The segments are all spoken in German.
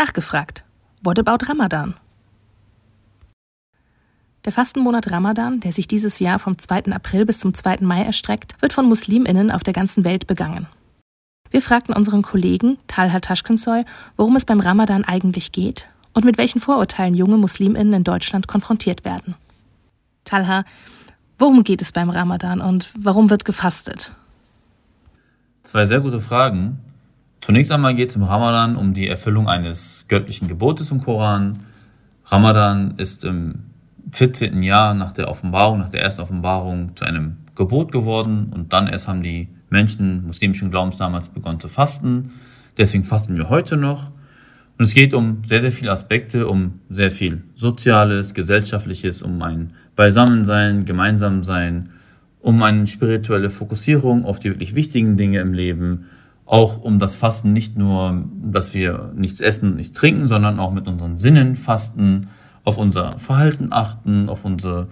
Nachgefragt. What about Ramadan? Der Fastenmonat Ramadan, der sich dieses Jahr vom 2. April bis zum 2. Mai erstreckt, wird von Musliminnen auf der ganzen Welt begangen. Wir fragten unseren Kollegen Talha Taschkensoy, worum es beim Ramadan eigentlich geht und mit welchen Vorurteilen junge Musliminnen in Deutschland konfrontiert werden. Talha, worum geht es beim Ramadan und warum wird gefastet? Zwei sehr gute Fragen. Zunächst einmal geht es im Ramadan um die Erfüllung eines göttlichen Gebotes im Koran. Ramadan ist im 14. Jahr nach der Offenbarung, nach der ersten Offenbarung zu einem Gebot geworden und dann erst haben die Menschen muslimischen Glaubens damals begonnen zu fasten. Deswegen fasten wir heute noch. Und es geht um sehr, sehr viele Aspekte, um sehr viel Soziales, Gesellschaftliches, um ein Beisammensein, Gemeinsamsein, um eine spirituelle Fokussierung auf die wirklich wichtigen Dinge im Leben, auch um das Fasten nicht nur, dass wir nichts essen und nichts trinken, sondern auch mit unseren Sinnen fasten, auf unser Verhalten achten, auf unsere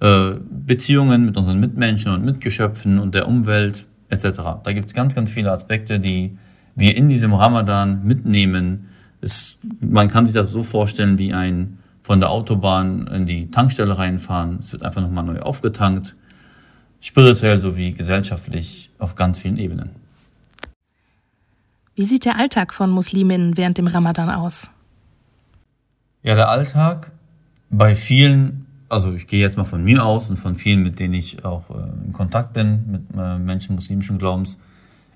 äh, Beziehungen mit unseren Mitmenschen und Mitgeschöpfen und der Umwelt etc. Da gibt es ganz, ganz viele Aspekte, die wir in diesem Ramadan mitnehmen. Es, man kann sich das so vorstellen wie ein von der Autobahn in die Tankstelle reinfahren. Es wird einfach nochmal neu aufgetankt, spirituell sowie gesellschaftlich auf ganz vielen Ebenen. Wie sieht der Alltag von Musliminnen während dem Ramadan aus? Ja, der Alltag bei vielen, also ich gehe jetzt mal von mir aus und von vielen, mit denen ich auch äh, in Kontakt bin, mit äh, Menschen muslimischen Glaubens,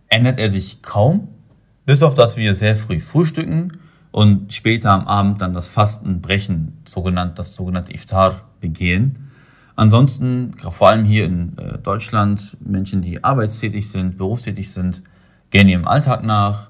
ändert er sich kaum, bis auf dass wir sehr früh frühstücken und später am Abend dann das Fasten brechen, sogenannt, das sogenannte Iftar begehen. Ansonsten, vor allem hier in äh, Deutschland, Menschen, die arbeitstätig sind, berufstätig sind, gehen ihrem Alltag nach,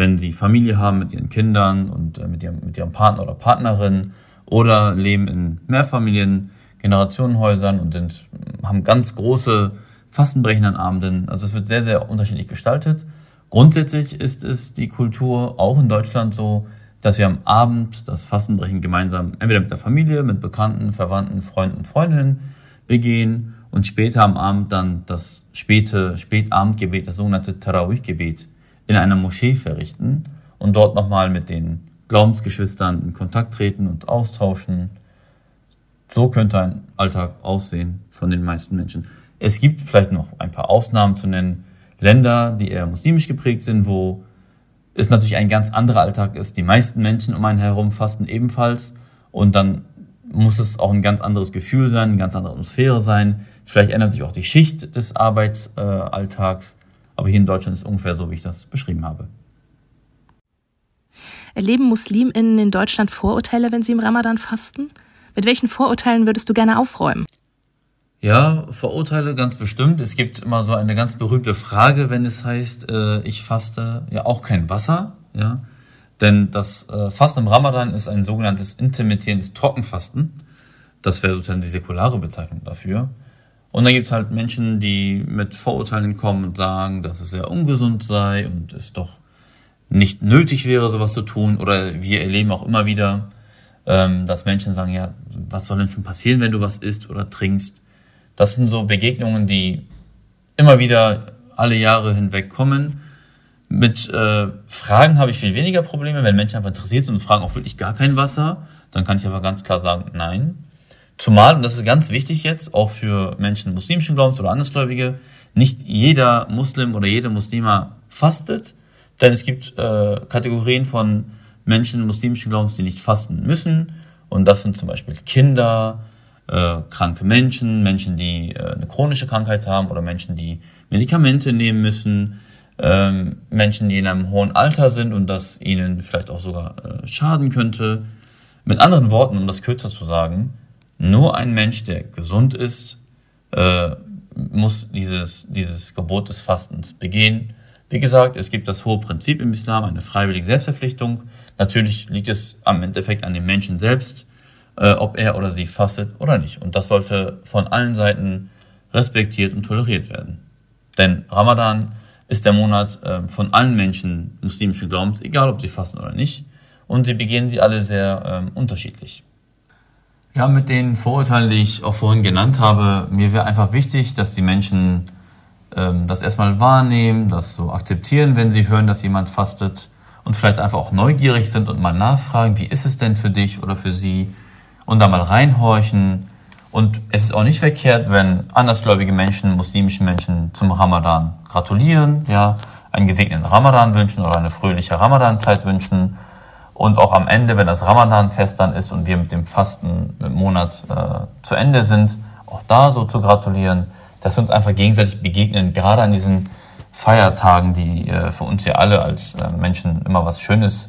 wenn sie Familie haben mit ihren Kindern und äh, mit, ihrem, mit ihrem Partner oder Partnerin oder leben in Mehrfamilien, Generationenhäusern und sind, haben ganz große fastenbrechenden Abenden. Also es wird sehr, sehr unterschiedlich gestaltet. Grundsätzlich ist es die Kultur auch in Deutschland so, dass wir am Abend das Fastenbrechen gemeinsam entweder mit der Familie, mit Bekannten, Verwandten, Freunden, Freundinnen begehen und später am Abend dann das späte Spätabendgebet, das sogenannte Tarawih-Gebet in einer Moschee verrichten und dort nochmal mit den Glaubensgeschwistern in Kontakt treten und austauschen. So könnte ein Alltag aussehen von den meisten Menschen. Es gibt vielleicht noch ein paar Ausnahmen zu nennen. Länder, die eher muslimisch geprägt sind, wo es natürlich ein ganz anderer Alltag ist. Die meisten Menschen um einen herum fasten ebenfalls und dann muss es auch ein ganz anderes Gefühl sein, eine ganz andere Atmosphäre sein. Vielleicht ändert sich auch die Schicht des Arbeitsalltags. Aber hier in Deutschland ist es ungefähr so, wie ich das beschrieben habe. Erleben MuslimInnen in Deutschland Vorurteile, wenn sie im Ramadan fasten? Mit welchen Vorurteilen würdest du gerne aufräumen? Ja, Vorurteile ganz bestimmt. Es gibt immer so eine ganz berühmte Frage, wenn es heißt, äh, ich faste ja auch kein Wasser, ja. Denn das äh, Fasten im Ramadan ist ein sogenanntes intermittierendes Trockenfasten. Das wäre sozusagen die säkulare Bezeichnung dafür. Und dann gibt es halt Menschen, die mit Vorurteilen kommen und sagen, dass es sehr ungesund sei und es doch nicht nötig wäre, sowas zu tun. Oder wir erleben auch immer wieder, ähm, dass Menschen sagen, ja, was soll denn schon passieren, wenn du was isst oder trinkst? Das sind so Begegnungen, die immer wieder alle Jahre hinweg kommen. Mit äh, Fragen habe ich viel weniger Probleme. Wenn Menschen einfach interessiert sind und fragen auch wirklich gar kein Wasser, dann kann ich aber ganz klar sagen, nein. Zumal, und das ist ganz wichtig jetzt, auch für Menschen muslimischen Glaubens oder Andersgläubige, nicht jeder Muslim oder jede Muslima fastet, denn es gibt äh, Kategorien von Menschen muslimischen Glaubens, die nicht fasten müssen. Und das sind zum Beispiel Kinder, äh, kranke Menschen, Menschen, die äh, eine chronische Krankheit haben oder Menschen, die Medikamente nehmen müssen, ähm, Menschen, die in einem hohen Alter sind und das ihnen vielleicht auch sogar äh, schaden könnte. Mit anderen Worten, um das kürzer zu sagen, nur ein Mensch, der gesund ist, äh, muss dieses, dieses Gebot des Fastens begehen. Wie gesagt, es gibt das hohe Prinzip im Islam, eine freiwillige Selbstverpflichtung. Natürlich liegt es am Endeffekt an dem Menschen selbst, äh, ob er oder sie fastet oder nicht. Und das sollte von allen Seiten respektiert und toleriert werden. Denn Ramadan ist der Monat äh, von allen Menschen muslimischen Glaubens, egal ob sie fasten oder nicht. Und sie begehen sie alle sehr äh, unterschiedlich. Ja, mit den Vorurteilen, die ich auch vorhin genannt habe, mir wäre einfach wichtig, dass die Menschen ähm, das erstmal wahrnehmen, das so akzeptieren, wenn sie hören, dass jemand fastet und vielleicht einfach auch neugierig sind und mal nachfragen, wie ist es denn für dich oder für sie und da mal reinhorchen. Und es ist auch nicht verkehrt, wenn andersgläubige Menschen, muslimischen Menschen zum Ramadan gratulieren, ja, einen gesegneten Ramadan wünschen oder eine fröhliche Ramadanzeit wünschen. Und auch am Ende, wenn das Ramadan-Fest dann ist und wir mit dem Fasten im Monat äh, zu Ende sind, auch da so zu gratulieren, dass wir uns einfach gegenseitig begegnen, gerade an diesen Feiertagen, die äh, für uns ja alle als äh, Menschen immer was Schönes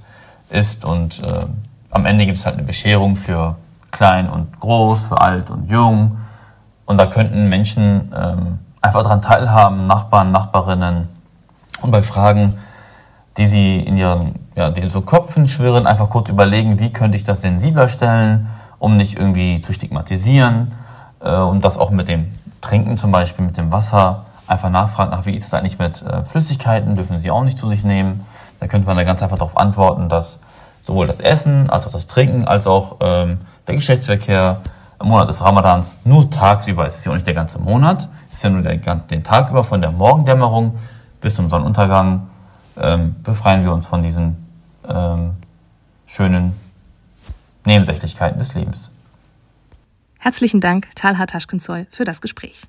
ist. Und äh, am Ende gibt es halt eine Bescherung für klein und groß, für alt und jung. Und da könnten Menschen ähm, einfach daran teilhaben, Nachbarn, Nachbarinnen. Und bei Fragen, die sie in ihren, ja, die in so Köpfen schwirren, einfach kurz überlegen, wie könnte ich das sensibler stellen, um nicht irgendwie zu stigmatisieren. Äh, und das auch mit dem Trinken zum Beispiel, mit dem Wasser einfach nachfragen, ach, wie ist es eigentlich mit äh, Flüssigkeiten, dürfen sie auch nicht zu sich nehmen. Da könnte man da ganz einfach darauf antworten, dass sowohl das Essen als auch das Trinken als auch ähm, der Geschlechtsverkehr im Monat des Ramadans nur tagsüber, es ist ja auch nicht der ganze Monat, es ist ja nur der, den Tag über von der Morgendämmerung bis zum Sonnenuntergang ähm, befreien wir uns von diesen ähm, schönen Nebensächlichkeiten des Lebens. Herzlichen Dank, Talha Taschkenzoy, für das Gespräch.